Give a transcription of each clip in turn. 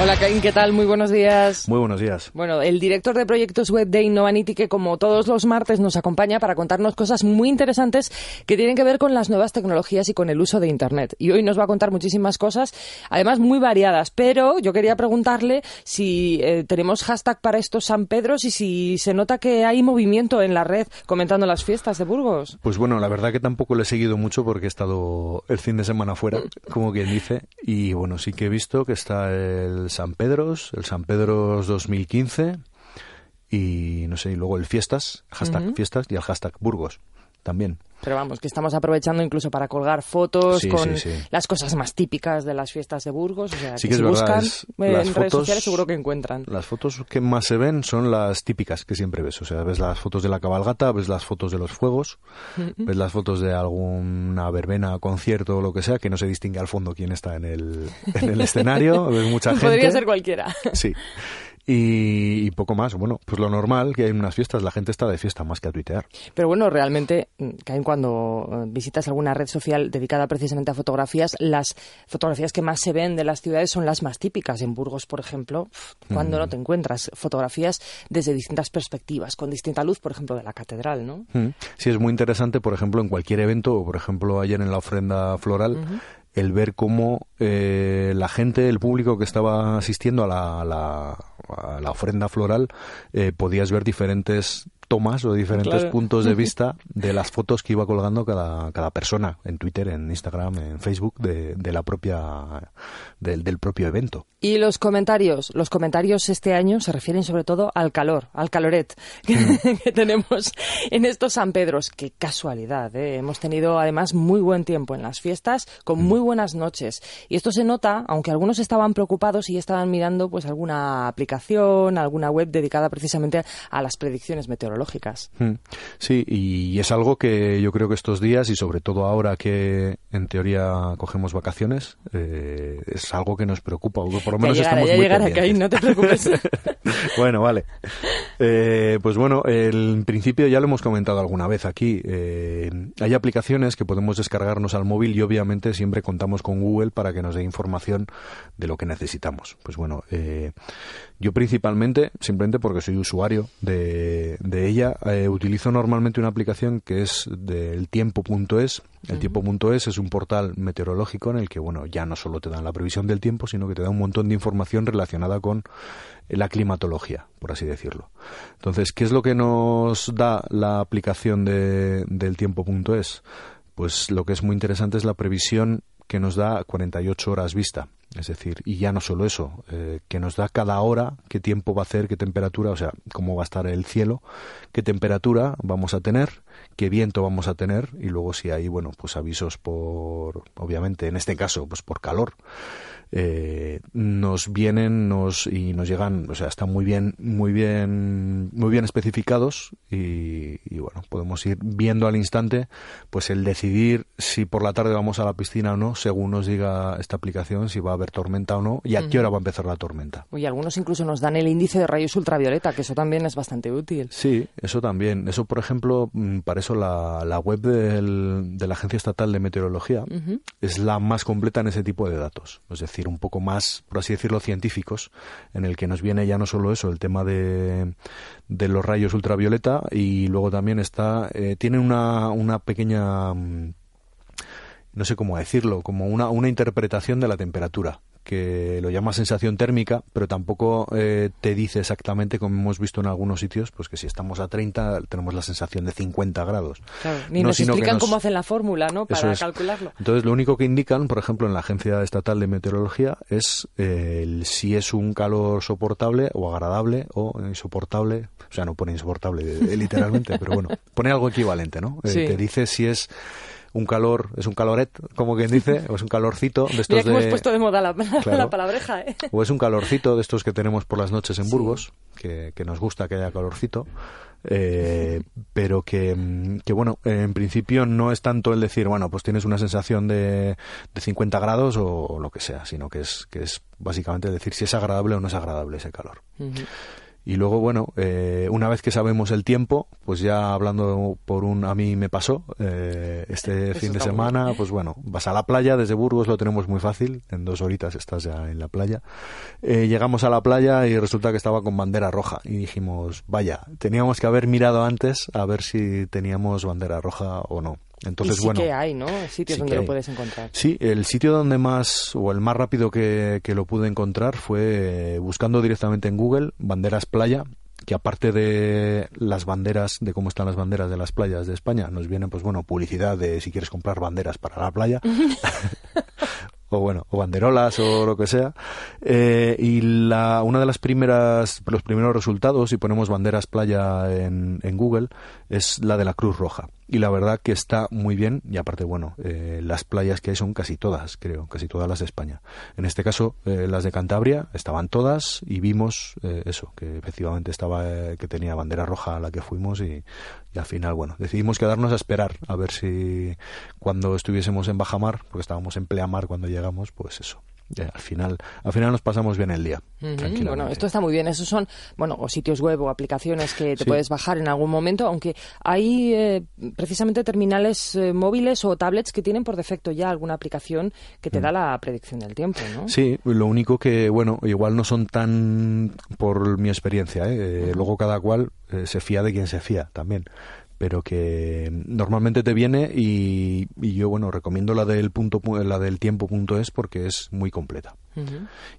Hola Caín, ¿qué tal? Muy buenos días. Muy buenos días. Bueno, el director de proyectos web de Innovanity que como todos los martes nos acompaña para contarnos cosas muy interesantes que tienen que ver con las nuevas tecnologías y con el uso de Internet. Y hoy nos va a contar muchísimas cosas, además muy variadas, pero yo quería preguntarle si eh, tenemos hashtag para estos San Pedros y si se nota que hay movimiento en la red comentando las fiestas de Burgos. Pues bueno, la verdad que tampoco lo he seguido mucho porque he estado el fin de semana fuera, como quien dice, y bueno, sí que he visto que está el San Pedros, el San Pedros 2015 y no sé, y luego el Fiestas, hashtag Fiestas y el hashtag Burgos también. Pero vamos, que estamos aprovechando incluso para colgar fotos con las cosas más típicas de las fiestas de Burgos. O sea, que, si buscan en redes sociales seguro que encuentran. Las fotos que más se ven son las típicas que siempre ves. O sea, ves las fotos de la cabalgata, ves las fotos de los fuegos, ves las fotos de alguna verbena, concierto o lo que sea, que no se distingue al fondo quién está en el, en el escenario. ves mucha gente. Podría ser cualquiera. Sí. Y, poco más. Bueno, pues lo normal que hay unas fiestas, la gente está de fiesta más que a tuitear. Pero bueno, realmente, Caen, cuando eh, visitas alguna red social dedicada precisamente a fotografías, las fotografías que más se ven de las ciudades son las más típicas. En Burgos, por ejemplo, cuando no mm. te encuentras fotografías desde distintas perspectivas, con distinta luz, por ejemplo, de la catedral, ¿no? Mm. Sí, es muy interesante, por ejemplo, en cualquier evento, por ejemplo, ayer en la ofrenda floral el ver cómo eh, la gente, el público que estaba asistiendo a la, a la, ofrenda floral, eh, podías ver diferentes tomas o diferentes puntos de vista de las fotos que iba colgando cada, cada persona en Twitter, en Instagram, en Facebook de, de la propia del, del, propio evento. Y los comentarios, los comentarios este año se refieren sobre todo al calor, al caloret que, mm. tenemos en estos San Pedros. Qué casualidad, ¿eh? hemos tenido además muy buen tiempo en las fiestas, con mm. muy buenas noches. Y esto se nota, aunque algunos estaban preocupados y estaban mirando pues alguna aplicación, alguna web dedicada precisamente a las predicciones meteorológicas Mm. Sí, y es algo que yo creo que estos días y sobre todo ahora que en teoría cogemos vacaciones, eh, es algo que nos preocupa. Por lo menos estamos muy pendientes. no te preocupes. bueno, vale. Eh, pues bueno, en principio ya lo hemos comentado alguna vez aquí. Eh, hay aplicaciones que podemos descargarnos al móvil y obviamente siempre contamos con Google para que nos dé información de lo que necesitamos. Pues bueno, yo principalmente, simplemente porque soy usuario de, de ella, eh, utilizo normalmente una aplicación que es del tiempo.es. El tiempo.es es un portal meteorológico en el que, bueno, ya no solo te dan la previsión del tiempo, sino que te da un montón de información relacionada con la climatología, por así decirlo. Entonces, ¿qué es lo que nos da la aplicación de, del tiempo.es? Pues lo que es muy interesante es la previsión que nos da 48 horas vista. Es decir, y ya no solo eso, eh, que nos da cada hora qué tiempo va a hacer, qué temperatura, o sea, cómo va a estar el cielo, qué temperatura vamos a tener, qué viento vamos a tener, y luego si hay, bueno, pues avisos por, obviamente, en este caso, pues por calor eh, nos vienen nos y nos llegan o sea están muy bien muy bien muy bien especificados y, bueno podemos ir viendo al instante pues el decidir si por la tarde vamos a la piscina o no según nos diga esta aplicación si va a haber tormenta o no y a qué hora va a empezar la tormenta. Y algunos incluso nos dan el índice de rayos ultravioleta que eso también es bastante útil. Sí eso también. Eso por ejemplo mm, para eso la, la web del, de la agencia estatal de meteorología es la más completa en ese tipo de datos. Es decir un poco más, por así decirlo, científicos, en el que nos viene ya no solo eso, el tema de, de los rayos ultravioleta y luego también está, eh, tiene una, una pequeña, mm, no sé cómo decirlo, como una, una interpretación de la temperatura que lo llama sensación térmica, pero tampoco eh, te dice exactamente, como hemos visto en algunos sitios, pues que si estamos a 30 tenemos la sensación de 50 grados. ni nos explican cómo hacen la fórmula, ¿no? Para calcularlo. Entonces, lo único que indican, por ejemplo, en la Agencia Estatal de Meteorología es eh, si es un calor soportable o agradable o insoportable. O sea, no pone insoportable eh, literalmente, pero bueno, pone algo equivalente, ¿no? Te dice si es un calor, es un caloret, como quien dice, o es un calorcito de estos Mira que hemos puesto de moda la, palabreja, ¿eh? O es un calorcito de estos que tenemos por las noches en Burgos, que, nos gusta que haya calorcito. Eh, pero que, que, bueno, en principio no es tanto el decir, bueno, pues tienes una sensación de, de 50 grados o, lo que sea, sino que es, que es básicamente decir si es agradable o no es agradable ese calor. Y luego, bueno, eh, una vez que sabemos el tiempo, pues ya hablando por un... A mí me pasó eh, este fin de semana, pues bueno, vas a la playa, desde Burgos lo tenemos muy fácil, en dos horitas estás ya en la playa. Eh, llegamos a la playa y resulta que estaba con bandera roja y dijimos, vaya, teníamos que haber mirado antes a ver si teníamos bandera roja o no. Entonces, y sí bueno, que hay, ¿no? Sitios sí donde lo puedes encontrar. Sí, el sitio donde más, o el más rápido que, que lo pude encontrar fue eh, buscando directamente en Google banderas playa, que aparte de las banderas, de cómo están las banderas de las playas de España, nos viene, pues bueno, publicidad de si quieres comprar banderas para la playa. o bueno, o banderolas o lo que sea. Eh, y la, una de las primeras, los primeros resultados, si ponemos banderas playa en, en Google, es la de la Cruz Roja. Y la verdad que está muy bien, y aparte, bueno, eh, las playas que hay son casi todas, creo, casi todas las de España. En este caso, eh, las de Cantabria estaban todas y vimos eh, eso, que efectivamente estaba, eh, que tenía bandera roja a la que fuimos y, y al final, bueno, decidimos quedarnos a esperar a ver si cuando estuviésemos en bajamar, porque estábamos en pleamar cuando llegamos, pues eso. Al final, al final nos pasamos bien el día. Bueno, esto está muy bien. Esos son, bueno, o sitios web o aplicaciones que te Sí. puedes bajar en algún momento, aunque hay eh, precisamente terminales eh, móviles o tablets que tienen por defecto ya alguna aplicación que te da la predicción del tiempo, ¿no? Mm. Sí, lo único que, bueno, igual no son tan por mi experiencia, ¿eh? Eh, luego cada cual eh, se fía de quien se fía también, pero que normalmente te viene y, y yo, bueno, recomiendo la del punto, pu- la del tiempo.es porque es muy completa.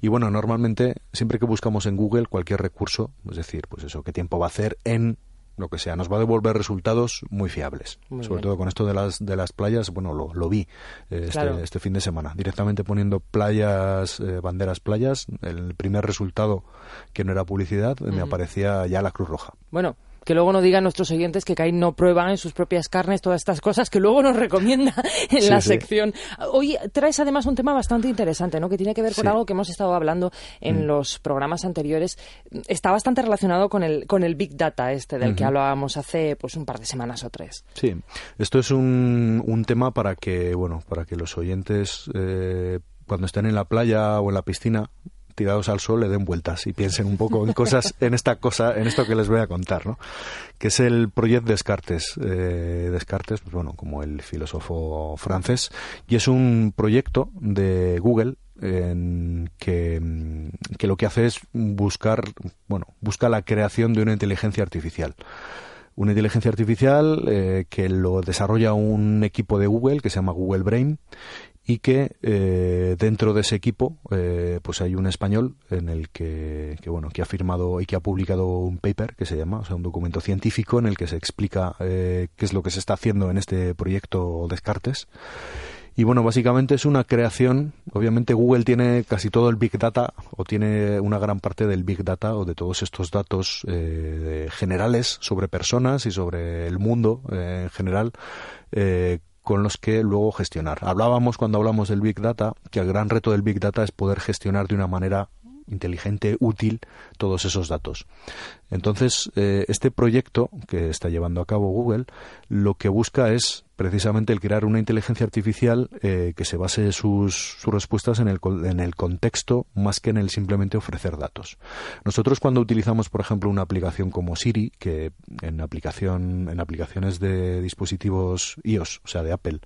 Y bueno, normalmente siempre que buscamos en Google cualquier recurso, es decir, pues eso, qué tiempo va a hacer en lo que sea, nos va a devolver resultados muy fiables. Muy Sobre bien. todo con esto de las de las playas, bueno, lo, lo vi eh, este, Claro. este fin de semana, directamente poniendo playas, eh, banderas playas, el primer resultado que no era publicidad, me aparecía ya la Cruz Roja. Bueno, que luego no digan nuestros oyentes que Caín no prueba en sus propias carnes todas estas cosas que luego nos recomienda en Sí, la sí. sección. Hoy traes además un tema bastante interesante, ¿no? Que tiene que ver con Sí. Mm. algo que hemos estado hablando en los programas anteriores. Está bastante relacionado con el, con el Big Data este del que hablábamos hace pues un par de semanas o tres. Sí, esto es un, un tema para que, bueno, para que los oyentes eh, cuando estén en la playa o en la piscina tirados al sol le den vueltas y piensen un poco en cosas, en esta cosa, en esto que les voy a contar, ¿no? Que es el Project Descartes. Eh, Descartes, pues bueno, como el filósofo francés, y es un proyecto de Google en que, mm, que lo que hace es buscar, bueno, busca la creación de una inteligencia artificial una inteligencia artificial eh, que lo desarrolla un equipo de Google que se llama Google Brain y que eh, dentro de ese equipo eh, pues hay un español en el que, bueno que ha firmado y que ha publicado un paper que se llama o sea un documento científico en el que se explica eh, qué es lo que se está haciendo en este proyecto Descartes y bueno, básicamente es una creación. Obviamente Google tiene casi todo el Big Data o tiene una gran parte del Big Data o de todos estos datos eh, generales sobre personas y sobre el mundo eh, en general. eh, con los que luego gestionar. Hablábamos cuando hablamos del Big Data que el gran reto del Big Data es poder gestionar de una manera inteligente, útil, todos esos datos. Entonces, eh, este proyecto que está llevando a cabo Google, lo que busca es precisamente el crear una inteligencia artificial eh, que se base sus, sus respuestas en el, en el contexto más que en el simplemente ofrecer datos. Nosotros cuando utilizamos, por ejemplo, una aplicación como Siri, que en aplicación en aplicaciones de dispositivos iOS, o sea, de Apple,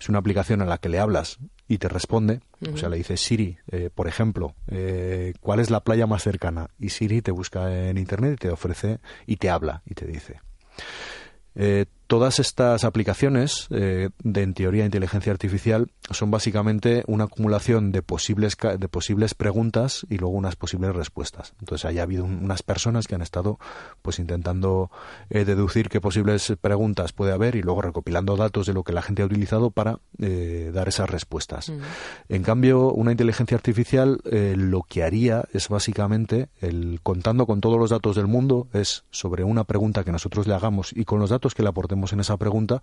es una aplicación a la que le hablas y te responde, o sea, le dices Siri, eh, por ejemplo, eh, ¿cuál es la playa más cercana? Y Siri te busca en internet y te ofrece y te habla y te dice. Eh, todas estas aplicaciones eh, de en teoría inteligencia artificial son básicamente una acumulación de posibles de posibles preguntas y luego unas posibles respuestas. Entonces haya habido un- unas personas que han estado pues intentando eh, deducir qué posibles preguntas puede haber y luego recopilando datos de lo que la gente ha utilizado para eh, dar esas respuestas. En cambio, una inteligencia artificial eh, lo que haría es básicamente el contando con todos los datos del mundo es sobre una pregunta que nosotros le hagamos y con los datos que le aportemos en esa pregunta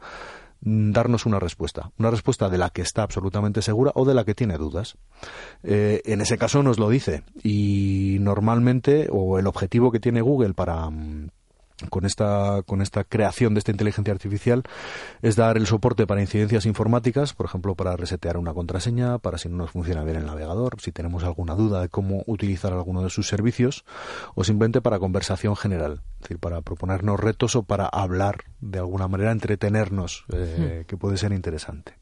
mm, darnos una respuesta, una respuesta de la que está absolutamente segura o de la que tiene dudas. Eh, en ese caso nos lo dice y normalmente o el objetivo que tiene Google para mm, con esta, con esta creación de esta inteligencia artificial es dar el soporte para incidencias informáticas, por ejemplo, para resetear una contraseña, para si no nos funciona bien el navegador, si tenemos alguna duda de cómo utilizar alguno de sus servicios, o simplemente para conversación general, es decir, para proponernos retos o para hablar de alguna manera, entretenernos, eh, que puede ser interesante.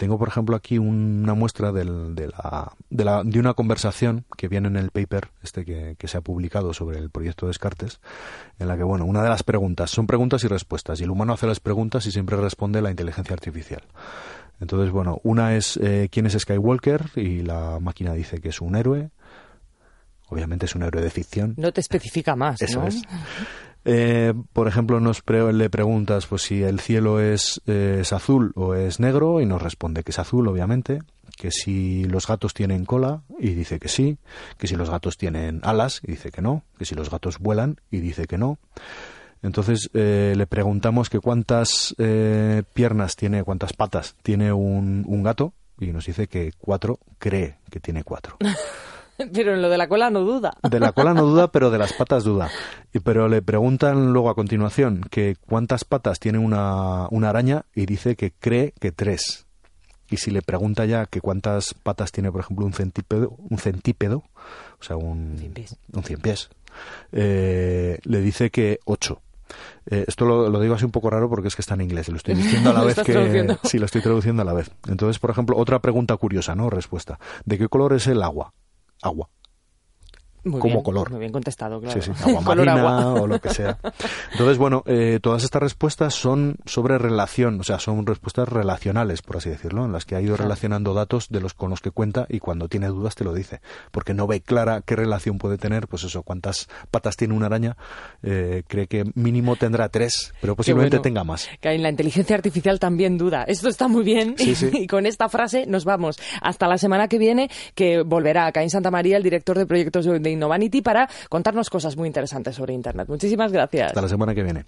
Tengo, por ejemplo, aquí una muestra del, de, la, de, la, de, una conversación que viene en el paper este que, que, se ha publicado sobre el proyecto Descartes, en la que, bueno, una de las preguntas son preguntas y respuestas, y el humano hace las preguntas y siempre responde la inteligencia artificial. Entonces, bueno, una es eh, quién es Skywalker y la máquina dice que es un héroe. Obviamente es un héroe de ficción. No te especifica más. Eso ¿no? es. Eh, por ejemplo, nos pre le preguntas pues si el cielo es, eh, es, azul o es negro y nos responde que es azul, obviamente, que si los gatos tienen cola y dice que sí, que si los gatos tienen alas y dice que no, que si los gatos vuelan y dice que no. Entonces eh, le preguntamos que cuántas eh, piernas tiene, cuántas patas tiene un, un gato y nos dice que cuatro, cree que tiene cuatro. Pero en lo de la cola no duda. De la cola no duda, pero de las patas duda. Pero le preguntan luego a continuación que cuántas patas tiene una, una araña y dice que cree que tres. Y si le pregunta ya que cuántas patas tiene, por ejemplo, un centípedo, un centípedo o sea, un cien pies, un cien pies eh, le dice que ocho. Eh, esto lo, lo, digo así un poco raro porque es que está en inglés y lo estoy diciendo a la vez que sí lo estoy traduciendo a la vez. Entonces, por ejemplo, otra pregunta curiosa, ¿no? Respuesta. ¿De qué color es el agua? Agua. Muy como bien, color. Muy bien contestado, claro. Sí, sí, agua Color marina agua. o lo que sea. Entonces, bueno, eh, todas estas respuestas son sobre relación, o sea, son respuestas relacionales, por así decirlo, en las que ha ido relacionando datos de los con los que cuenta y cuando tiene dudas te lo dice, porque no ve clara qué relación puede tener, pues eso, cuántas patas tiene una araña, eh, cree que mínimo tendrá tres, pero posiblemente bueno. tenga más. Que en la inteligencia artificial también duda. Esto está muy bien. Sí. Y con esta frase nos vamos hasta la semana que viene, que volverá Caín Santa María, el director de proyectos de Innovanity, para contarnos cosas muy interesantes sobre Internet. Muchísimas gracias. Hasta la semana que viene.